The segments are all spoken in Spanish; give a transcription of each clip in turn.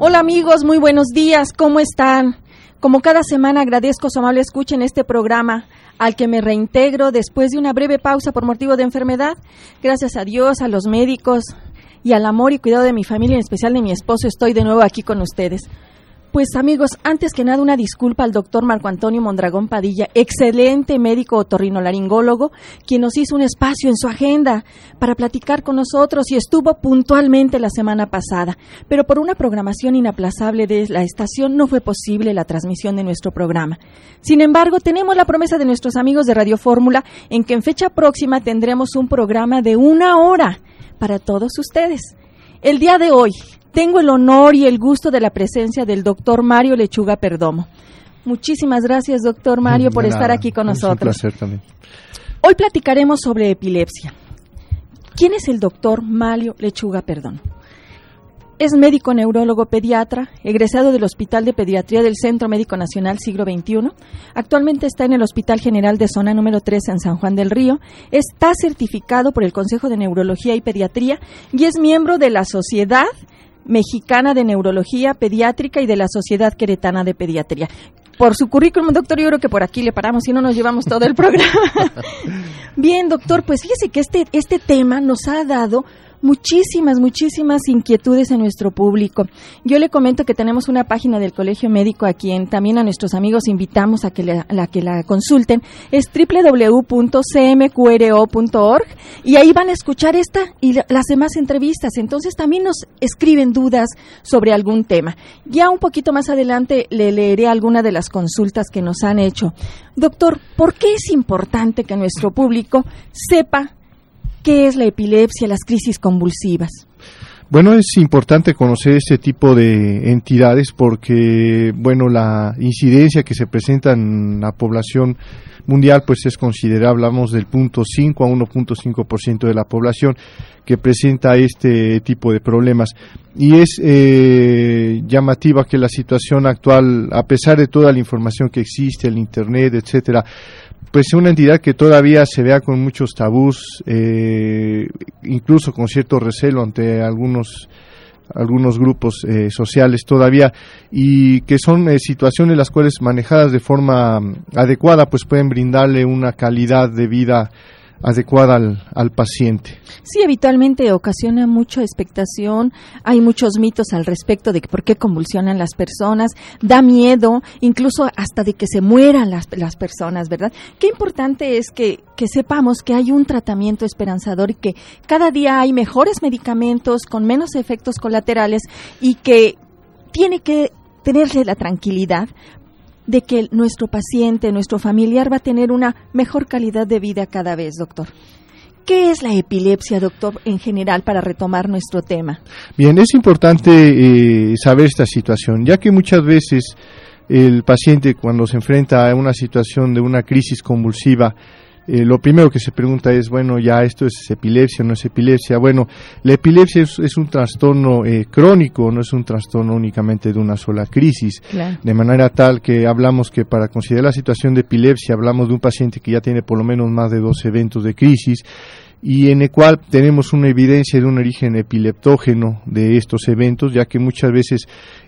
Hola amigos, muy buenos días, ¿cómo están? Como cada semana agradezco su amable escucha en este programa al que me reintegro después de una breve pausa por motivo de enfermedad. Gracias a Dios, a los médicos y al amor y cuidado de mi familia, en especial de mi esposo, estoy de nuevo aquí con ustedes. Pues amigos, antes que nada una disculpa al doctor Marco Antonio Mondragón Padilla, excelente médico otorrinolaringólogo, quien nos hizo un espacio en su agenda para platicar con nosotros y estuvo puntualmente la semana pasada. Pero por una programación inaplazable de la estación no fue posible la transmisión de nuestro programa. Sin embargo, tenemos la promesa de nuestros amigos de Radio Fórmula en que en fecha próxima tendremos un programa de una hora para todos ustedes. El día de hoy, tengo el honor y el gusto de la presencia del doctor Mario Lechuga Perdomo. Muchísimas gracias, doctor Mario, por estar aquí con nosotros. un placer también. Hoy platicaremos sobre epilepsia. ¿Quién es el doctor Mario Lechuga Perdomo? Es médico neurólogo pediatra, egresado del Hospital de Pediatría del Centro Médico Nacional Siglo XXI. Actualmente está en el Hospital General de Zona número 3 en San Juan del Río. Está certificado por el Consejo de Neurología y Pediatría y es miembro de la Sociedad Mexicana de Neurología Pediátrica y de la Sociedad Queretana de Pediatría. Por su currículum, doctor, yo creo que por aquí le paramos y no nos llevamos todo el programa. Bien, doctor, pues fíjese que este, este tema nos ha dado muchísimas, muchísimas inquietudes en nuestro público. Yo le comento que tenemos una página del Colegio Médico a quien también a nuestros amigos invitamos a que la, que la consulten. Es www.cmqro.org y ahí van a escuchar esta y las demás entrevistas. Entonces también nos escriben dudas sobre algún tema. Ya un poquito más adelante le leeré alguna de las consultas que nos han hecho. Doctor, ¿por qué es importante que nuestro público sepa ¿Qué es la epilepsia, las crisis convulsivas? Bueno, es importante conocer este tipo de entidades porque, bueno, la incidencia que se presenta en la población mundial pues es considerable, hablamos del punto 5 a 1.5% de la población que presenta este tipo de problemas. Y es eh, llamativa que la situación actual, a pesar de toda la información que existe, el Internet, etcétera, pues una entidad que todavía se vea con muchos tabús, eh, incluso con cierto recelo ante algunos algunos grupos eh, sociales todavía y que son eh, situaciones las cuales manejadas de forma adecuada pues pueden brindarle una calidad de vida adecuada al, al, paciente. Sí, habitualmente ocasiona mucha expectación, hay muchos mitos al respecto de por qué convulsionan las personas, da miedo, incluso hasta de que se mueran las, las personas, ¿verdad? Qué importante es que, que sepamos que hay un tratamiento esperanzador y que cada día hay mejores medicamentos con menos efectos colaterales y que tiene que tenerle la tranquilidad de que nuestro paciente, nuestro familiar va a tener una mejor calidad de vida cada vez, doctor. ¿Qué es la epilepsia, doctor, en general, para retomar nuestro tema? Bien, es importante eh, saber esta situación, ya que muchas veces el paciente cuando se enfrenta a una situación de una crisis convulsiva, eh, lo primero que se pregunta es, bueno, ya esto es epilepsia, no es epilepsia. Bueno, la epilepsia es, un trastorno eh, crónico, no es un trastorno únicamente de una sola crisis. De manera tal que hablamos que para considerar la situación de epilepsia hablamos de un paciente que ya tiene por lo menos más de dos eventos de crisis y en el cual tenemos una evidencia de un origen epileptógeno de estos eventos, ya que muchas veces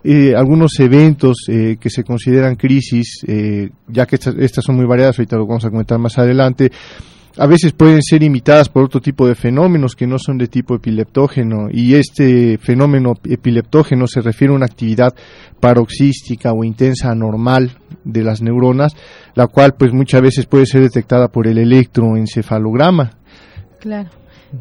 eh, algunos eventos eh, que se consideran crisis, eh, ya que estas, son muy variadas, ahorita lo vamos a comentar más adelante, a veces pueden ser imitadas por otro tipo de fenómenos que no son de tipo epileptógeno y este fenómeno epileptógeno se refiere a una actividad paroxística o intensa anormal de las neuronas, la cual pues muchas veces puede ser detectada por el electroencefalograma Claro.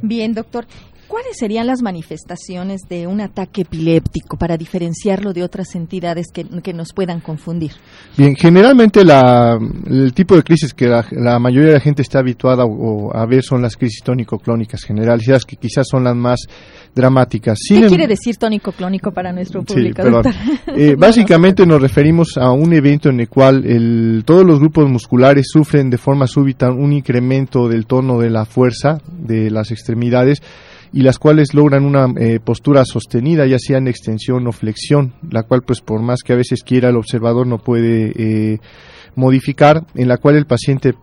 Bien, doctor. ¿Cuáles serían las manifestaciones de un ataque epiléptico para diferenciarlo de otras entidades que, nos puedan confundir? Bien, generalmente la, el tipo de crisis que la, mayoría de la gente está habituada a ver son las crisis tónico-clónicas generalizadas, que quizás son las más dramáticas. ¿Qué quiere decir tónico-clónico para nuestro público? Eh, básicamente nos referimos a un evento en el cual el, todos los grupos musculares sufren de forma súbita un incremento del tono de la fuerza de las extremidades y las cuales logran una eh, postura sostenida, ya sea en extensión o flexión, la cual pues por más que a veces quiera el observador no puede eh, modificar, en la cual el paciente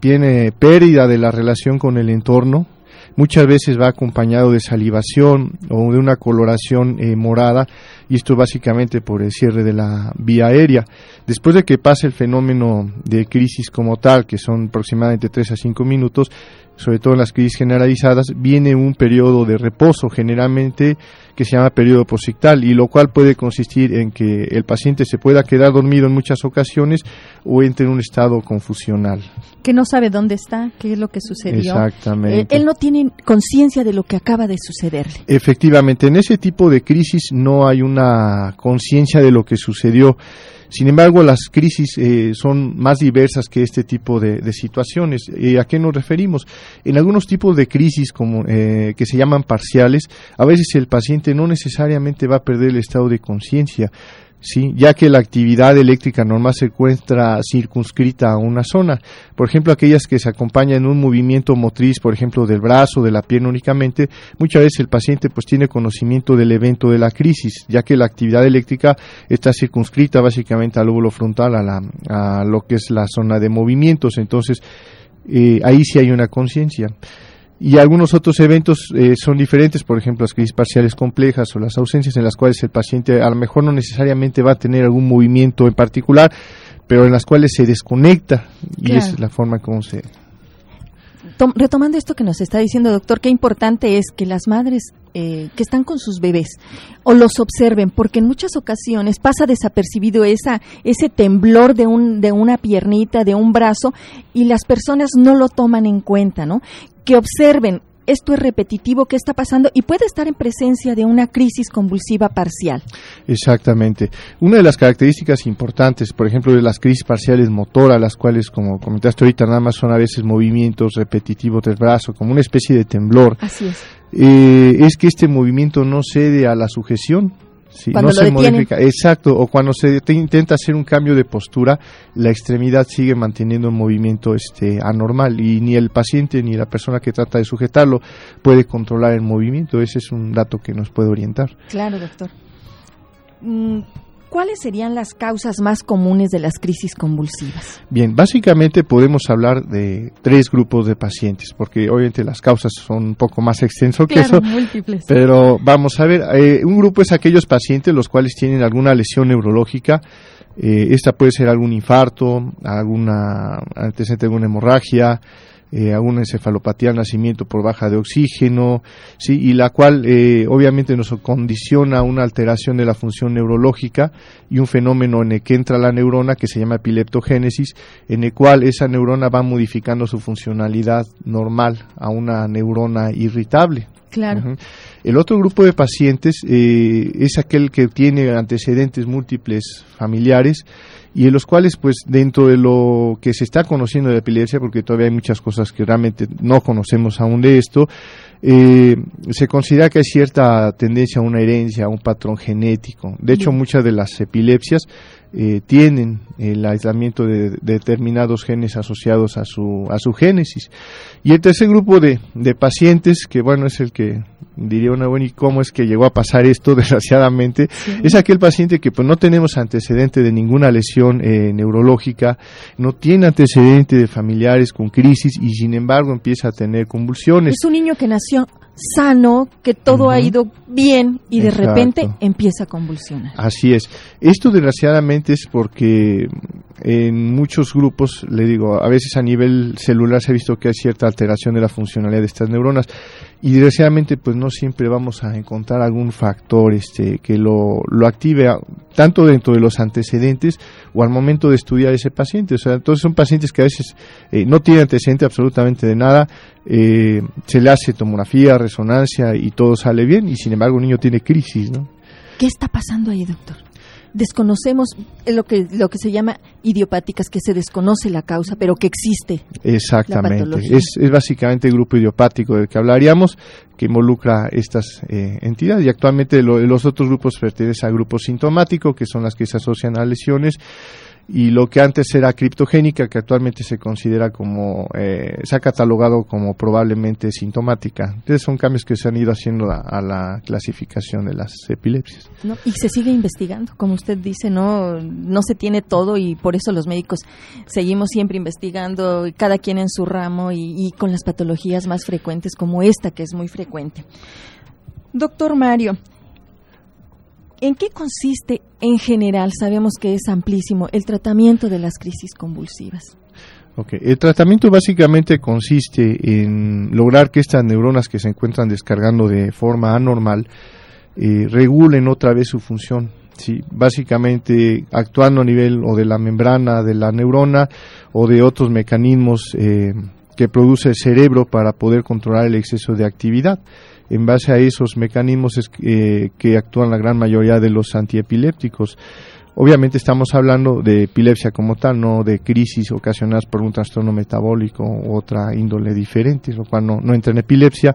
tiene pérdida de la relación con el entorno, muchas veces va acompañado de salivación o de una coloración eh, morada y esto básicamente por el cierre de la vía aérea. Después de que pase el fenómeno de crisis como tal, que son aproximadamente 3 a 5 minutos, sobre todo en las crisis generalizadas, viene un periodo de reposo, generalmente que se llama periodo posictal, y lo cual puede consistir en que el paciente se pueda quedar dormido en muchas ocasiones o entre en un estado confusional. Que no sabe dónde está, qué es lo que sucedió. Exactamente. Eh, él no tiene conciencia de lo que acaba de sucederle. Efectivamente, en ese tipo de crisis no hay una conciencia de lo que sucedió. Sin embargo, las crisis eh, son más diversas que este tipo de, situaciones. ¿A qué nos referimos? En algunos tipos de crisis como, eh, que se llaman parciales, a veces el paciente no necesariamente va a perder el estado de conciencia, ¿sí? ya que la actividad eléctrica normal se encuentra circunscrita a una zona. Por ejemplo, aquellas que se acompañan en un movimiento motriz, por ejemplo, del brazo, de la pierna únicamente, muchas veces el paciente pues tiene conocimiento del evento de la crisis, ya que la actividad eléctrica está circunscrita básicamente al lóbulo frontal, a, la, a lo que es la zona de movimientos. Entonces, eh, ahí sí hay una conciencia y algunos otros eventos eh, son diferentes, por ejemplo, las crisis parciales complejas o las ausencias en las cuales el paciente a lo mejor no necesariamente va a tener algún movimiento en particular, pero en las cuales se desconecta y esa es la forma como se retomando esto que nos está diciendo, doctor, qué importante es que las madres eh, que están con sus bebés o los observen, porque en muchas ocasiones pasa desapercibido esa, ese temblor de, un, de una piernita, de un brazo, y las personas no lo toman en cuenta, ¿no? Que observen esto es repetitivo, qué está pasando y puede estar en presencia de una crisis convulsiva parcial. Exactamente. Una de las características importantes, por ejemplo, de las crisis parciales motoras, las cuales, como comentaste ahorita, nada más son a veces movimientos repetitivos del brazo, como una especie de temblor. Así es. Eh, es que este movimiento no cede a la sujeción, no se modifica. Exacto, o cuando se intenta hacer un cambio de postura, la extremidad sigue manteniendo un movimiento este, anormal y ni el paciente ni la persona que trata de sujetarlo puede controlar el movimiento. Ese es un dato que nos puede orientar. Claro, doctor. Mm, ¿Cuáles serían las causas más comunes de las crisis convulsivas? Bien, básicamente podemos hablar de tres grupos de pacientes, porque obviamente las causas son un poco más extensos que eso. Múltiples. Pero vamos a ver, eh, un grupo es aquellos pacientes los cuales tienen alguna lesión neurológica. Eh, esta puede ser algún infarto, alguna antecedente de alguna hemorragia, eh, alguna encefalopatía al nacimiento por baja de oxígeno, ¿sí? y la cual eh, obviamente nos condiciona una alteración de la función neurológica y un fenómeno en el que entra la neurona que se llama epileptogénesis, en el cual esa neurona va modificando su funcionalidad normal a una neurona irritable. Claro. El otro grupo de pacientes eh, es aquel que tiene antecedentes múltiples familiares y en los cuales, pues, dentro de lo que se está conociendo de la epilepsia, porque todavía hay muchas cosas que realmente no conocemos aún de esto, eh, se considera que hay cierta tendencia a una herencia, a un patrón genético. De hecho, muchas de las epilepsias eh, tienen el aislamiento de, determinados genes asociados a su, a su génesis. Y el tercer grupo de, de pacientes, que bueno, es el que diría una buena, ¿y cómo es que llegó a pasar esto, desgraciadamente? Es aquel paciente que pues no tenemos antecedente de ninguna lesión eh, neurológica, no tiene antecedente de familiares con crisis y sin embargo empieza a tener convulsiones. Es un niño que nació attention. Sano, que todo ha ido bien y de repente empieza a convulsionar. Así es. Esto desgraciadamente es porque en muchos grupos, le digo, a veces a nivel celular se ha visto que hay cierta alteración de la funcionalidad de estas neuronas y desgraciadamente pues no siempre vamos a encontrar algún factor este que lo, lo active tanto dentro de los antecedentes o al momento de estudiar ese paciente. O sea, entonces son pacientes que a veces eh, no tienen antecedente absolutamente de nada, eh, se le hace tomografía, resonancia y todo sale bien y sin embargo un niño tiene crisis, ¿no? ¿Qué está pasando ahí, doctor? desconocemos lo que lo que se llama idiopáticas, que se desconoce la causa, pero que existe. Exactamente. es, es, básicamente el grupo idiopático del que hablaríamos, que involucra estas eh, entidades. Y actualmente los otros grupos pertenecen al grupo sintomático, que son las que se asocian a lesiones y lo que antes era criptogénica, que actualmente se considera como, eh, se ha catalogado como probablemente sintomática. Entonces son cambios que se han ido haciendo a, la clasificación de las epilepsias. y se sigue investigando, como usted dice, no, no se tiene todo y por eso los médicos seguimos siempre investigando, cada quien en su ramo y con las patologías más frecuentes como esta, que es muy frecuente. Doctor Mario, ¿En qué consiste en general, sabemos que es amplísimo, el tratamiento de las crisis convulsivas? Okay. El tratamiento básicamente consiste en lograr que estas neuronas que se encuentran descargando de forma anormal eh, regulen otra vez su función. Sí, básicamente actuando a nivel o de la membrana de la neurona o de otros mecanismos eh, que produce el cerebro para poder controlar el exceso de actividad en base a esos mecanismos es, eh, que actúan la gran mayoría de los antiepilépticos. Obviamente estamos hablando de epilepsia como tal, no de crisis ocasionadas por un trastorno metabólico u otra índole diferente, lo cual no, entra en epilepsia,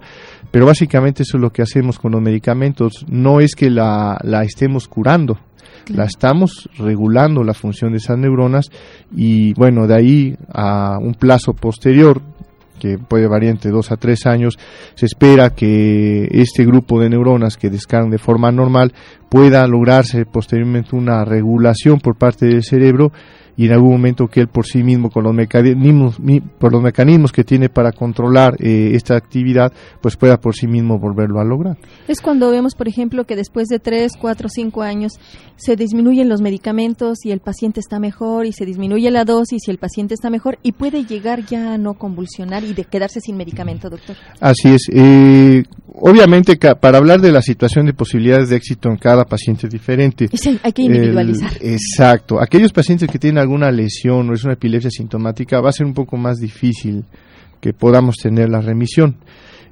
pero básicamente eso es lo que hacemos con los medicamentos. No es que la, la estemos curando, la estamos regulando la función de esas neuronas y bueno, de ahí a un plazo posterior que puede variar entre dos a tres años, se espera que este grupo de neuronas que descargan de forma normal pueda lograrse posteriormente una regulación por parte del cerebro y en algún momento que él por sí mismo con los mecanismos por los mecanismos que tiene para controlar eh, esta actividad pues pueda por sí mismo volverlo a lograr. Es cuando vemos por ejemplo que después de tres cuatro cinco años se disminuyen los medicamentos y el paciente está mejor y se disminuye la dosis y el paciente está mejor y puede llegar ya a no convulsionar y de quedarse sin medicamento doctor. Así es eh, obviamente para hablar de la situación de posibilidades de éxito en cada paciente es diferente sí, hay que individualizar. Exacto. Aquellos pacientes que tienen alguna lesión o es una epilepsia sintomática, va a ser un poco más difícil que podamos tener la remisión.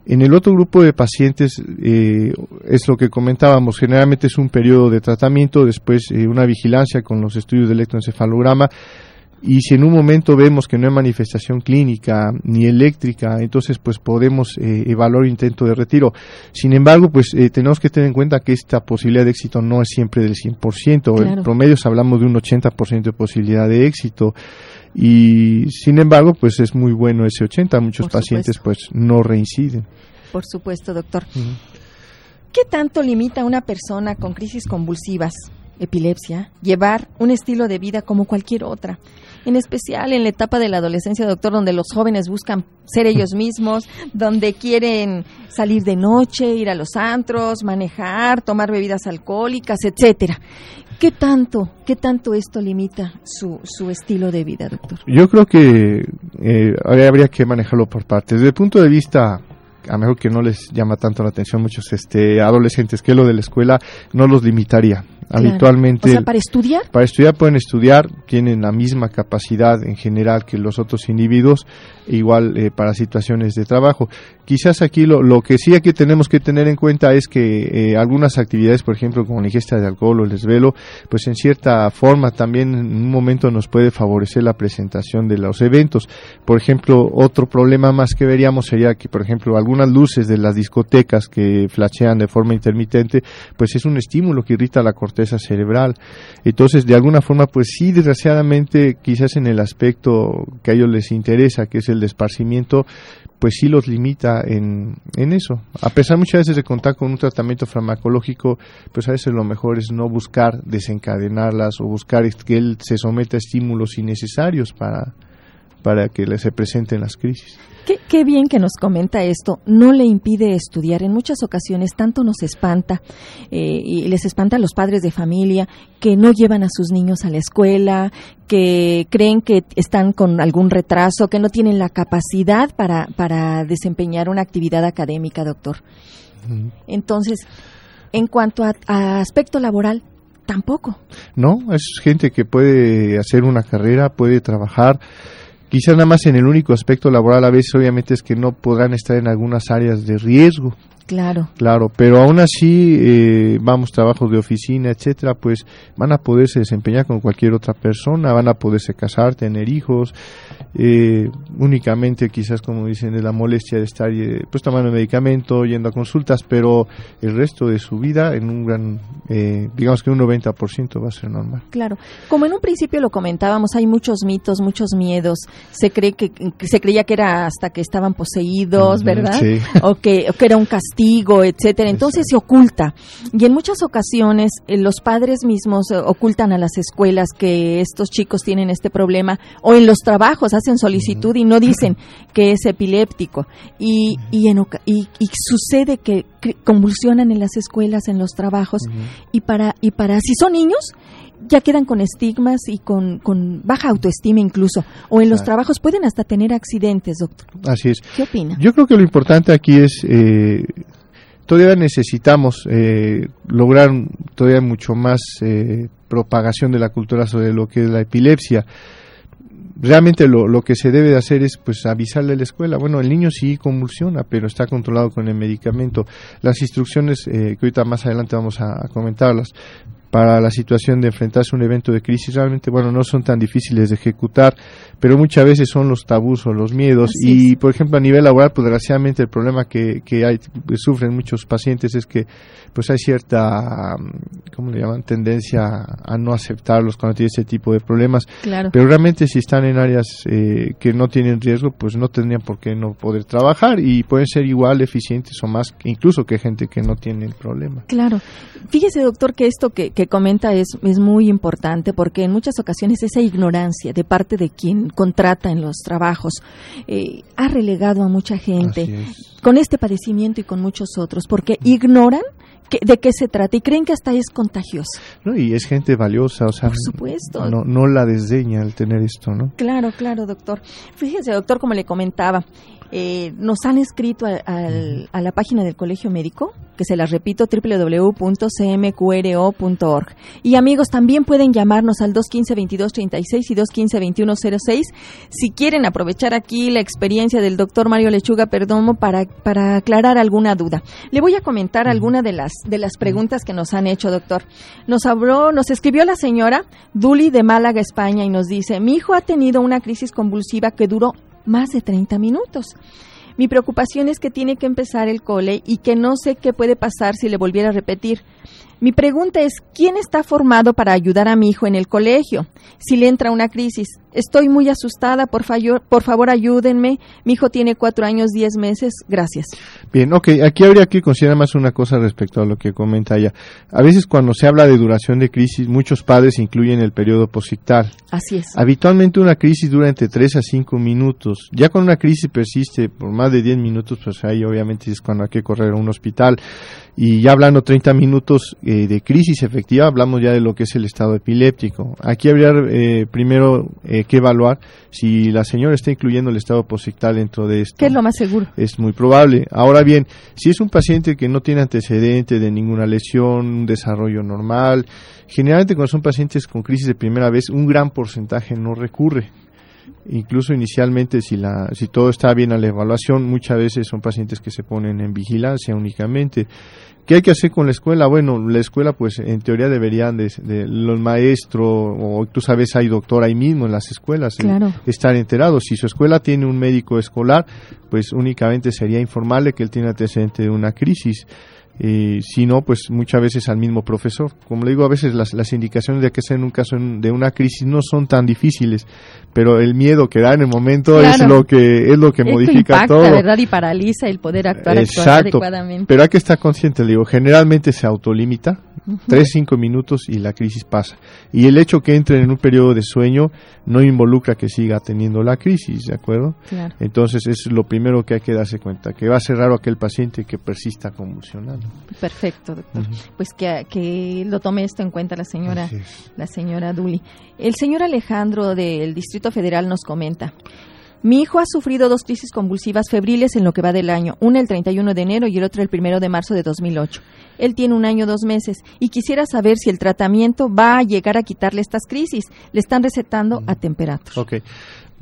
En el otro grupo de pacientes eh, es lo que comentábamos, generalmente es un periodo de tratamiento, después eh, una vigilancia con los estudios de electroencefalograma y si en un momento vemos que no hay manifestación clínica ni eléctrica, entonces pues podemos eh, evaluar intento de retiro. Sin embargo, pues eh, tenemos que tener en cuenta que esta posibilidad de éxito no es siempre del 100%, en promedio hablamos de un 80% de posibilidad de éxito. Y sin embargo, pues es muy bueno ese 80, muchos pacientes pues no reinciden. Por supuesto, doctor. ¿Qué tanto limita a una persona con crisis convulsivas, epilepsia, llevar un estilo de vida como cualquier otra? en especial en la etapa de la adolescencia, doctor, donde los jóvenes buscan ser ellos mismos, donde quieren salir de noche, ir a los antros, manejar, tomar bebidas alcohólicas, etcétera. ¿Qué tanto, qué tanto esto limita su, su estilo de vida, doctor? Yo creo que eh, habría que manejarlo por partes. Desde el punto de vista a mejor que no les llama tanto la atención muchos este adolescentes que lo de la escuela no los limitaría habitualmente. O sea, para estudiar. Para estudiar pueden estudiar, tienen la misma capacidad en general que los otros individuos, igual eh, para situaciones de trabajo. Quizás aquí lo, lo, que sí aquí tenemos que tener en cuenta es que eh, algunas actividades, por ejemplo, como la ingesta de alcohol o el desvelo, pues en cierta forma también en un momento nos puede favorecer la presentación de los eventos. Por ejemplo, otro problema más que veríamos sería que, por ejemplo, algunas luces de las discotecas que flashean de forma intermitente, pues es un estímulo que irrita la corteza cerebral. Entonces, de alguna forma, pues sí, desgraciadamente, quizás en el aspecto que a ellos les interesa, que es el de pues sí los limita en, en eso. A pesar muchas veces de contar con un tratamiento farmacológico, pues a veces lo mejor es no buscar desencadenarlas o buscar que él se someta a estímulos innecesarios para, para que se presenten las crisis. Qué, bien que nos comenta esto. No le impide estudiar. En muchas ocasiones tanto nos espanta eh, y les espanta a los padres de familia que no llevan a sus niños a la escuela, que creen que están con algún retraso, que no tienen la capacidad para, para desempeñar una actividad académica, doctor. Entonces, en cuanto a, a aspecto laboral, tampoco. No, es gente que puede hacer una carrera, puede trabajar Quizás nada más en el único aspecto laboral a veces obviamente es que no podrán estar en algunas áreas de riesgo, Claro. Claro, pero aún así, eh, vamos, trabajos de oficina, etcétera, pues van a poderse desempeñar con cualquier otra persona, van a poderse casar, tener hijos, eh, únicamente quizás, como dicen, de la molestia de estar eh, pues tomando medicamento, yendo a consultas, pero el resto de su vida en un gran, eh, digamos que un 90% va a ser normal. Claro, como en un principio lo comentábamos, hay muchos mitos, muchos miedos, se cree que, se creía que era hasta que estaban poseídos, ¿verdad? sí. O que, o que era un castigo, etcétera. Entonces se oculta. Y en muchas ocasiones eh, los padres mismos eh, ocultan a las escuelas que estos chicos tienen este problema o en los trabajos hacen solicitud y no dicen que es epiléptico. Y, y, en y, y sucede que convulsionan en las escuelas, en los trabajos y para y para si son niños ya quedan con estigmas y con, con baja autoestima incluso o en los Claro. trabajos pueden hasta tener accidentes, doctor. Así es. ¿Qué opina? Yo creo que lo importante aquí es, eh, todavía necesitamos eh, lograr todavía mucho más eh, propagación de la cultura sobre lo que es la epilepsia. Realmente lo, lo que se debe de hacer es pues avisarle a la escuela. Bueno, el niño sí convulsiona, pero está controlado con el medicamento. Las instrucciones eh, que ahorita más adelante vamos a, a comentarlas para la situación de enfrentarse a un evento de crisis realmente bueno no son tan difíciles de ejecutar pero muchas veces son los tabús o los miedos. Así y por ejemplo a nivel laboral pues desgraciadamente el problema que, que hay que sufren muchos pacientes es que pues hay cierta mm, cómo le llaman tendencia a no aceptarlos cuando tienen ese tipo de problemas. Claro. pero realmente si están en áreas eh, que no tienen riesgo pues no tendrían por qué no poder trabajar y pueden ser igual eficientes o más incluso que gente que no tiene el problema. Claro. Fíjese, doctor, que esto que, que comenta es, es muy importante porque en muchas ocasiones esa ignorancia de parte de quien contrata en los trabajos eh, ha relegado a mucha gente es. con este padecimiento y con muchos otros porque ignoran que- de qué se trata y creen que hasta es contagioso. ¿no? y es gente valiosa o sea Por supuesto. no, no la desdeña el tener esto no Claro, claro, doctor. Fíjese, doctor, como le comentaba, eh, nos han escrito a, a la página del Colegio Médico, que se las repito, www.cmqro.org. Y amigos, también pueden llamarnos al 215-2236 y 215-2106 si quieren aprovechar aquí la experiencia del doctor Mario Lechuga Perdomo para, para aclarar alguna duda. Le voy a comentar alguna de las, de las preguntas que nos han hecho, doctor. Nos habló, nos escribió la señora Duli de Málaga, España, y nos dice, mi hijo ha tenido una crisis convulsiva que duró más de 30 minutos. Mi preocupación es que tiene que empezar el cole y que no sé qué puede pasar si le volviera a repetir. Mi pregunta es, ¿quién está formado para ayudar a mi hijo en el colegio si le entra una crisis? Estoy muy asustada, por, favor, por favor ayúdenme. Mi hijo tiene cuatro años, diez meses. Gracias. Bien, ok, aquí habría que considerar más una cosa respecto a lo que comenta ella. A veces cuando se habla de duración de crisis, muchos padres incluyen el periodo posictal. Así es. Habitualmente una crisis dura entre 3 a 5 minutos. Ya cuando una crisis persiste por más de 10 minutos, pues ahí obviamente es cuando hay que correr a un hospital. Y ya hablando 30 minutos eh, de crisis efectiva, hablamos ya de lo que es el estado epiléptico. Aquí habría eh, primero eh, que evaluar si la señora está incluyendo el estado posictal dentro de esto. ¿Qué es lo más seguro? Es muy probable. Ahora bien, si es un paciente que no tiene antecedente de ninguna lesión, un desarrollo normal, generalmente cuando son pacientes con crisis de primera vez, un gran porcentaje no recurre. Incluso inicialmente, si, la, si todo está bien a la evaluación, muchas veces son pacientes que se ponen en vigilancia únicamente. ¿Qué hay que hacer con la escuela? Bueno, la escuela, pues en teoría deberían de, de los maestros, o tú sabes, hay doctor ahí mismo en las escuelas, eh, estar enterados. Si su escuela tiene un médico escolar, pues únicamente sería informarle que él tiene antecedente de una crisis. Eh, si no, pues muchas veces al mismo profesor. Como le digo, a veces las, las indicaciones de que sea en un caso en- de una crisis no son tan difíciles, pero el miedo que da en el momento es lo que es lo que Esto modifica impacta, todo. ¿verdad? Y paraliza el poder actuar, actuar adecuadamente. Pero hay que estar consciente, le digo, generalmente se autolimita, tres, cinco minutos y la crisis pasa. Y el hecho que entre en un periodo de sueño no involucra que siga teniendo la crisis, ¿de acuerdo? Claro. Entonces es lo primero que hay que darse cuenta, que va a ser raro aquel paciente que persista convulsionando. Perfecto, doctor. Pues que, que lo tome esto en cuenta la señora, la señora Duli. El señor Alejandro del Distrito Federal nos comenta. Mi hijo ha sufrido dos crisis convulsivas febriles en lo que va del año, una el 31 de enero y el otro el 1 de marzo de 2008. Él tiene un año, dos meses, y quisiera saber si el tratamiento va a llegar a quitarle estas crisis. Le están recetando a temperatura. Ok.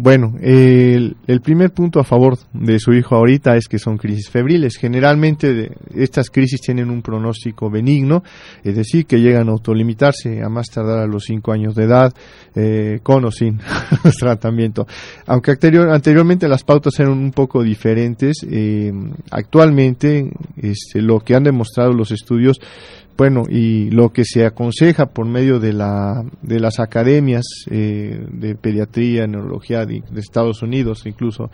Bueno, el, primer punto a favor de su hijo ahorita es que son crisis febriles. Generalmente estas crisis tienen un pronóstico benigno, es decir, que llegan a autolimitarse a más tardar a los 5 años de edad, eh, con o sin tratamiento. Aunque anteriormente las pautas eran un poco diferentes, eh, actualmente este, lo que han demostrado los estudios bueno, y lo que se aconseja por medio de, la, de las academias eh, de pediatría, neurología de, Estados Unidos incluso,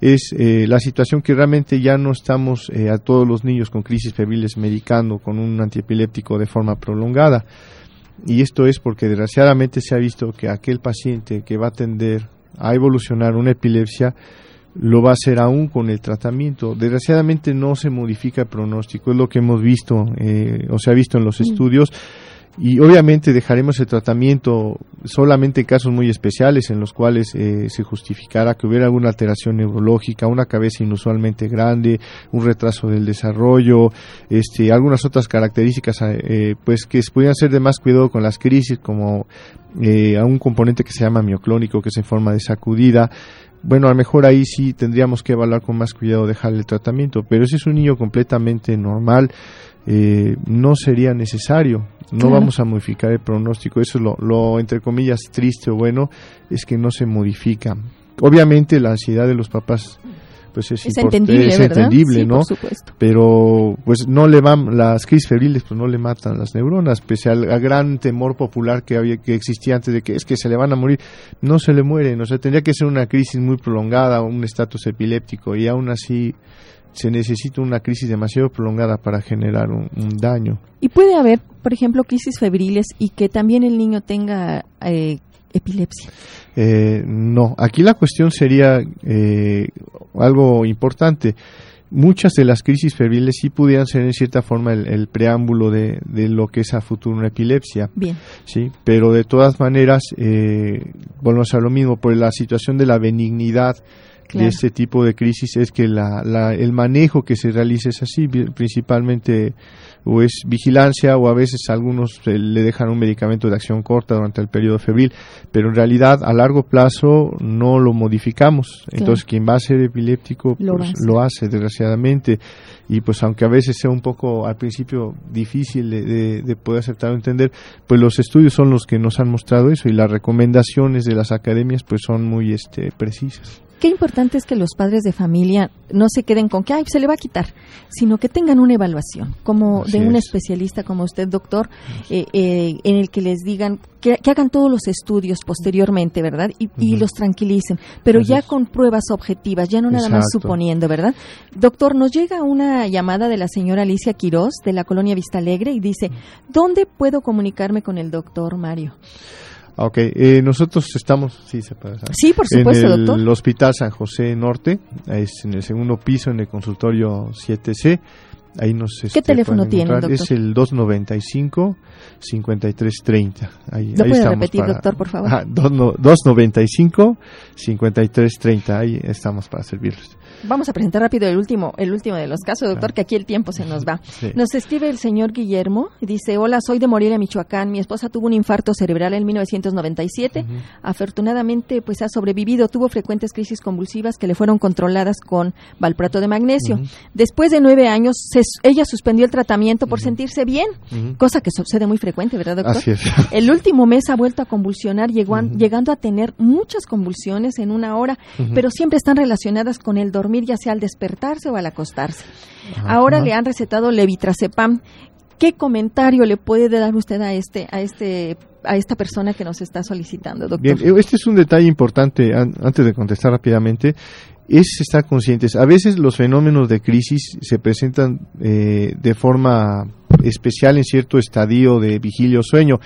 es eh, la situación que realmente ya no estamos eh, a todos los niños con crisis febriles medicando con un antiepiléptico de forma prolongada. Y esto es porque desgraciadamente se ha visto que aquel paciente que va a tender a evolucionar una epilepsia lo va a hacer aún con el tratamiento. Desgraciadamente no se modifica el pronóstico, es lo que hemos visto eh, o se ha visto en los estudios. Y obviamente dejaremos el tratamiento solamente en casos muy especiales en los cuales eh, se justificara que hubiera alguna alteración neurológica, una cabeza inusualmente grande, un retraso del desarrollo, este, algunas otras características eh, pues que pudieran ser de más cuidado con las crisis como a un componente que se llama mioclónico que es en forma de sacudida. Bueno, a lo mejor ahí sí tendríamos que evaluar con más cuidado dejarle el tratamiento, pero si es un niño completamente normal, eh, no sería necesario, no vamos a modificar el pronóstico, eso es lo, lo, entre comillas triste o bueno, es que no se modifica. Obviamente la ansiedad de los papás pues es, entendible, es entendible ¿no? Pero pues no le van las crisis febriles pues no le matan las neuronas, pese al, gran temor popular que había que existía antes de que es que se le van a morir, no se le mueren, o sea, tendría que ser una crisis muy prolongada, un estatus epiléptico y aún así se necesita una crisis demasiado prolongada para generar un, daño. Y puede haber, por ejemplo, crisis febriles y que también el niño tenga eh, epilepsia. Eh, no, aquí la cuestión sería eh, algo importante. Muchas de las crisis febriles sí pudieran ser en cierta forma el, preámbulo de, lo que es a futuro una epilepsia. Bien. Sí, pero de todas maneras, eh, volvemos a lo mismo, por la situación de la benignidad de este tipo de crisis es que la, el manejo que se realiza es así, principalmente o es vigilancia o a veces algunos eh, le dejan un medicamento de acción corta durante el periodo febril, pero en realidad a largo plazo no lo modificamos. Entonces quien va a ser epiléptico lo, pues, hace. lo, hace. desgraciadamente y pues aunque a veces sea un poco al principio difícil de, de poder aceptar o entender, pues los estudios son los que nos han mostrado eso y las recomendaciones de las academias pues son muy este precisas qué importante es que los padres de familia no se queden con que ay se le va a quitar, sino que tengan una evaluación, como de un especialista como usted, doctor, eh, eh, en el que les digan que, hagan todos los estudios posteriormente, ¿verdad? Y, los tranquilicen, pero ya con pruebas objetivas, ya no nada más suponiendo, ¿verdad? Doctor, nos llega una llamada de la señora Alicia Quirós de la colonia Vista Alegre y dice, ¿dónde puedo comunicarme con el doctor Mario? Ok, eh, nosotros estamos, sí, se Sí, por supuesto, en el Hospital San José Norte, es en el segundo piso, en el consultorio 7C. Ahí nos ¿Qué este, teléfono tiene, doctor? Es el 295 5330. Ahí, ¿Lo puede repetir, doctor, por favor? Ah, 295 5330. Ahí estamos para servirles. Vamos a presentar rápido el último, el último de los casos, doctor, que aquí el tiempo se nos va. Nos escribe el señor Guillermo y dice, hola, soy de Morelia, Michoacán. Mi esposa tuvo un infarto cerebral en 1997. Afortunadamente, pues ha sobrevivido. Tuvo frecuentes crisis convulsivas que le fueron controladas con valprato de magnesio. Después de nueve años, ella suspendió el tratamiento por sentirse bien, cosa que sucede muy frecuente, ¿verdad, doctor? Así es. El último mes ha vuelto a convulsionar, llegando a tener muchas convulsiones en una hora, pero siempre están relacionadas con el dormir ya sea al despertarse o al acostarse. Ahora le han recetado levitracepam. ¿Qué comentario le puede dar usted a este a este a esta persona que nos está solicitando, doctor? Bien, este es un detalle importante antes de contestar rápidamente es estar conscientes. A veces los fenómenos de crisis se presentan eh, de forma especial en cierto estadio de vigilia o sueño.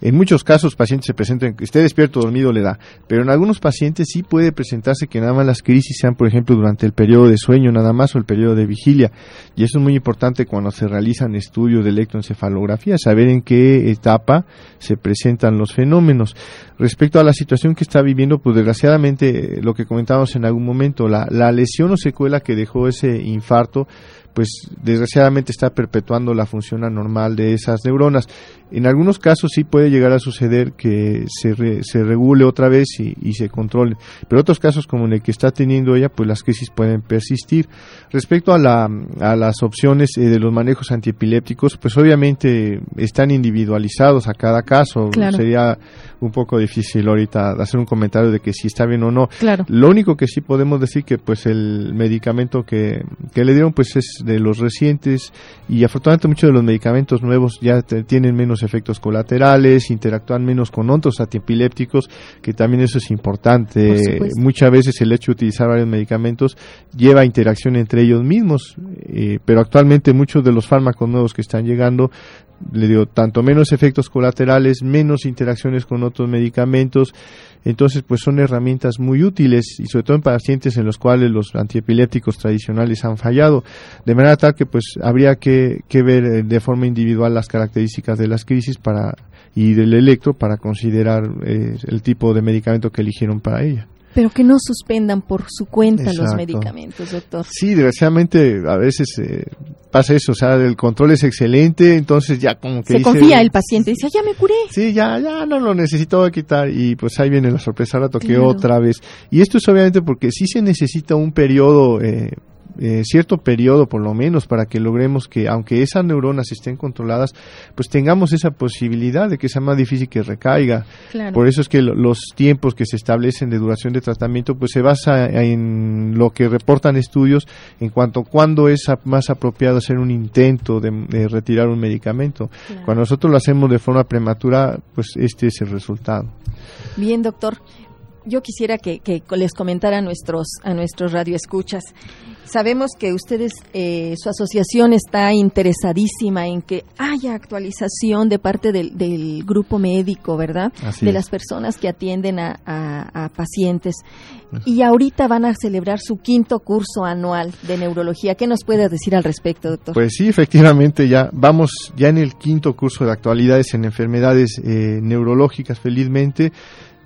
En muchos casos pacientes se presentan esté despierto dormido le da, pero en algunos pacientes sí puede presentarse que nada más las crisis sean, por ejemplo, durante el periodo de sueño nada más o el periodo de vigilia. Y eso es muy importante cuando se realizan estudios de electroencefalografía, saber en qué etapa se presentan los fenómenos. Respecto a la situación que está viviendo, pues desgraciadamente lo que comentábamos en algún momento, la, la lesión o secuela que dejó ese infarto, pues desgraciadamente está perpetuando la función anormal de esas neuronas. En algunos casos sí puede llegar a suceder que se, se regule otra vez y, se controle, pero otros casos como en el que está teniendo ella, pues las crisis pueden persistir. Respecto a, la, a las opciones eh, de los manejos antiepilépticos, pues obviamente están individualizados a cada caso. Sería un poco difícil ahorita hacer un comentario de que si está bien o no. Lo único que sí podemos decir que pues el medicamento que, que le dieron pues es de los recientes y afortunadamente muchos de los medicamentos nuevos ya tienen menos efectos colaterales, interactúan menos con otros antiepilépticos, que también eso es importante. Muchas veces el hecho de utilizar varios medicamentos lleva a interacción entre ellos mismos, eh, pero actualmente muchos de los fármacos nuevos que están llegando le dio tanto menos efectos colaterales, menos interacciones con otros medicamentos, entonces pues son herramientas muy útiles y sobre todo en pacientes en los cuales los antiepilépticos tradicionales han fallado, de manera tal que pues habría que, que ver eh, de forma individual las características de las crisis para y del electro para considerar eh, el tipo de medicamento que eligieron para ella. Pero que no suspendan por su cuenta los medicamentos, doctor. Sí, desgraciadamente a veces eh, pasa eso, o sea, el control es excelente, entonces ya como que... Se confía el paciente, dice, ya me curé. Sí, ya, ya no lo necesito quitar y pues ahí viene la sorpresa, ahora toqué otra vez. Y esto es obviamente porque sí se necesita un periodo... Eh, eh, cierto periodo por lo menos para que logremos que aunque esas neuronas estén controladas pues tengamos esa posibilidad de que sea más difícil que recaiga. Por eso es que los tiempos que se establecen de duración de tratamiento pues se basa en lo que reportan estudios en cuanto a cuándo es más apropiado hacer un intento de, retirar un medicamento. Cuando nosotros lo hacemos de forma prematura pues este es el resultado. Bien doctor yo quisiera que, les comentara a nuestros a nuestros radioescuchas. Sabemos que ustedes, eh, su asociación está interesadísima en que haya actualización de parte del, grupo médico, ¿verdad? de las personas que atienden a, pacientes. Y ahorita van a celebrar su quinto curso anual de neurología. ¿Qué nos puede decir al respecto, doctor? Pues sí, efectivamente, ya vamos ya en el quinto curso de actualidades en enfermedades eh, neurológicas, felizmente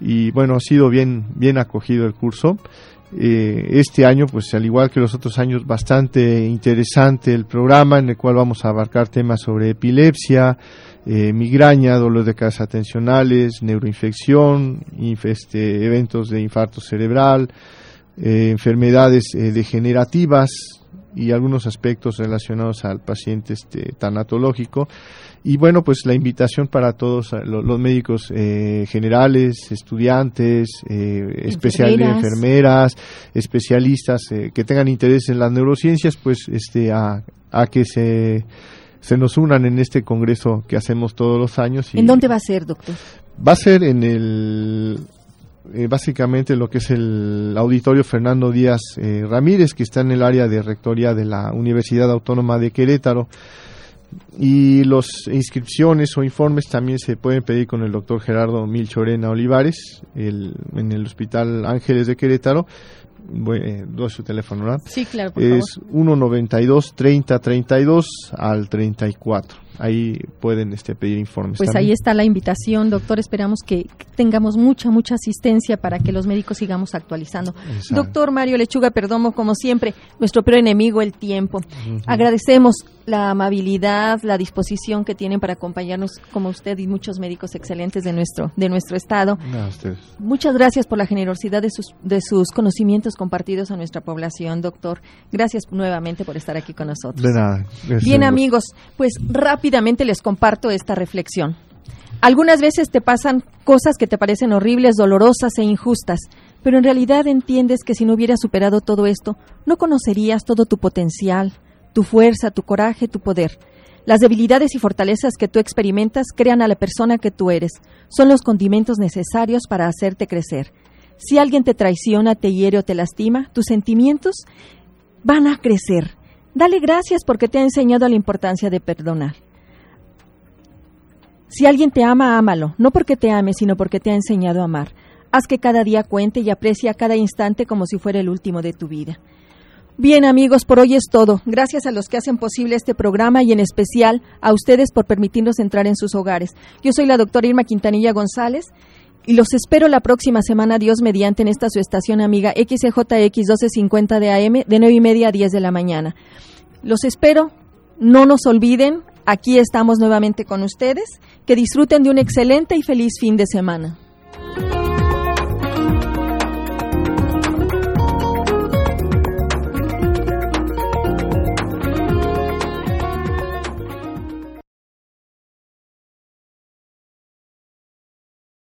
y bueno, ha sido bien, bien acogido el curso. Eh, este año, pues al igual que los otros años, bastante interesante el programa en el cual vamos a abarcar temas sobre epilepsia, eh, migraña, dolores de cabeza atencionales, neuroinfección, este, eventos de infarto cerebral, eh, enfermedades degenerativas y algunos aspectos relacionados al paciente este, tanatológico. Y bueno, pues la invitación para todos los, médicos eh, generales, estudiantes, eh, enfermeras. enfermeras, especialistas eh, que tengan interés en las neurociencias, pues este a, a que se, se nos unan en este congreso que hacemos todos los años. ¿En dónde va a ser, doctor? Va a ser en el eh, básicamente lo que es el auditorio Fernando Díaz Ramírez, que está en el área de rectoría de la Universidad Autónoma de Querétaro. Y las inscripciones o informes también se pueden pedir con el doctor Gerardo Milchorena Olivares en el Hospital Ángeles de Querétaro. Voy, eh, doy su teléfono, ¿verdad? Sí, claro, por es 192 30 32 al 34 ahí pueden este, pedir informes. Pues ahí está la invitación, doctor. Esperamos que tengamos mucha, mucha asistencia para que los médicos sigamos actualizando. Doctor Mario Lechuga Perdomo, como siempre, nuestro peor enemigo, el tiempo. Agradecemos la amabilidad, la disposición que tienen para acompañarnos, como usted y muchos médicos excelentes de nuestro, de nuestro estado. Muchas gracias por la generosidad de sus, de sus conocimientos compartidos a nuestra población, doctor. Gracias nuevamente por estar aquí con nosotros. De nada. Bien, amigos, pues rápido rápidamente les comparto esta reflexión. Algunas veces te pasan cosas que te parecen horribles, dolorosas e injustas, pero en realidad entiendes que si no hubieras superado todo esto, no conocerías todo tu potencial, tu fuerza, tu coraje, tu poder. Las debilidades y fortalezas que tú experimentas crean a la persona que tú eres. Son los condimentos necesarios para hacerte crecer. Si alguien te traiciona, te hiere o te lastima, tus sentimientos van a crecer. Dale gracias porque te ha enseñado la importancia de perdonar. Si alguien te ama, ámalo, no porque te ame, sino porque te ha enseñado a amar. Haz que cada día cuente y aprecia cada instante como si fuera el último de tu vida. Bien amigos, por hoy es todo. Gracias a los que hacen posible este programa y en especial a ustedes por permitirnos entrar en sus hogares. Yo soy la doctora Irma Quintanilla González y los espero la próxima semana, Dios mediante, en esta su estación amiga XJX 1250 de AM de 9 y media a 10 de la mañana. Los espero, no nos olviden, Aquí estamos nuevamente con ustedes. Que disfruten de un excelente y feliz fin de semana.